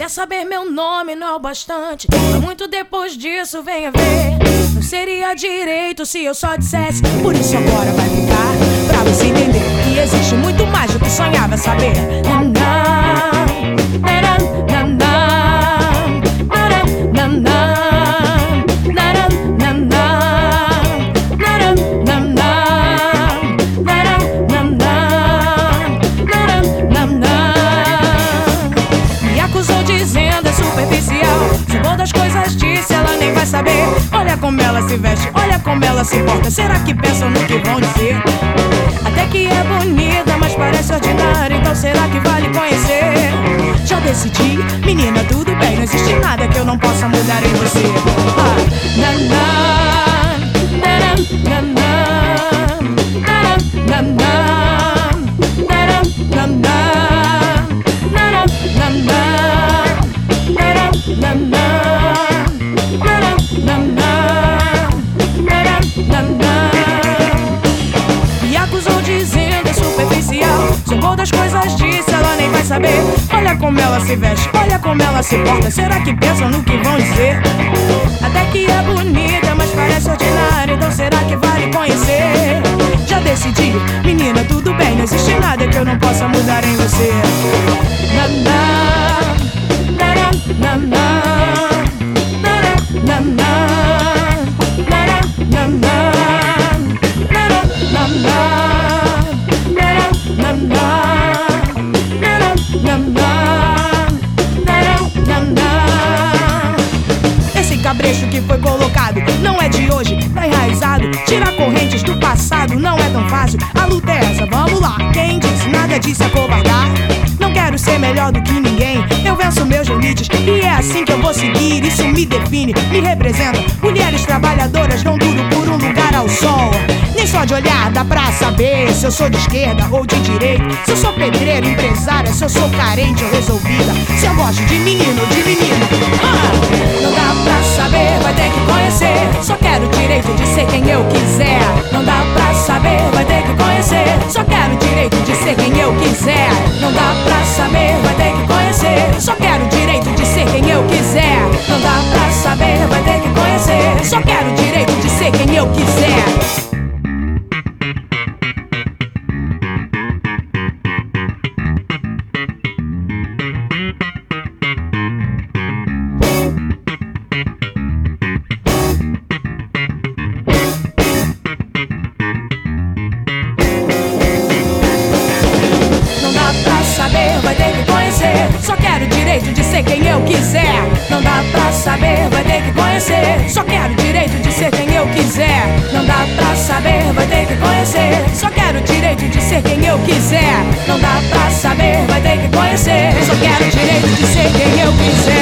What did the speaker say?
Olha, saber meu nome não é o bastante. Muito depois disso, venha ver. Não seria direito se eu só dissesse. Por isso agora vai ficar. Pra você entender que existe muito mais do que sonhava saber. Não, não, saber. Olha como ela se veste, olha como ela se porta. Será que pensam no que vão dizer? Até que é bonita, mas parece ordinária. Então será que vale conhecer? Já decidi, menina, tudo bem. Não existe nada que eu não possa mudar em você. Ah, na, na, na, na, na, na, na, na, na, na, das ela nem vai saber. Olha como ela se veste, olha como ela se porta. Será que pensam no que vão dizer? Até que é bonita, mas parece ordinária. Então será que vale conhecer? Já decidi, menina, tudo bem. Não existe nada que eu não possa mudar colocado não é de hoje, tá enraizado. Tirar correntes do passado não é tão fácil. A luta é essa, vamos lá. Quem disse nada disso é covardar? Não quero ser melhor do que ninguém. Eu venço meus limites e é assim que eu vou seguir. Isso me define, me representa. Mulheres trabalhadoras dão duro por um lugar ao sol. Nem só de olhar dá pra saber se eu sou de esquerda ou de direita. Se eu sou pedreiro, empresária, se eu sou carente ou resolvida. Se eu gosto de menino ou de menina. Só quero o direito de ser quem eu quiser. Não dá pra saber, vai ter que conhecer. Só quero o direito de ser quem eu quiser. Não dá pra saber, vai ter que conhecer. Só quero o direito de ser quem eu quiser. Não dá pra saber, vai ter que conhecer. Só quero o direito de ser quem eu quiser.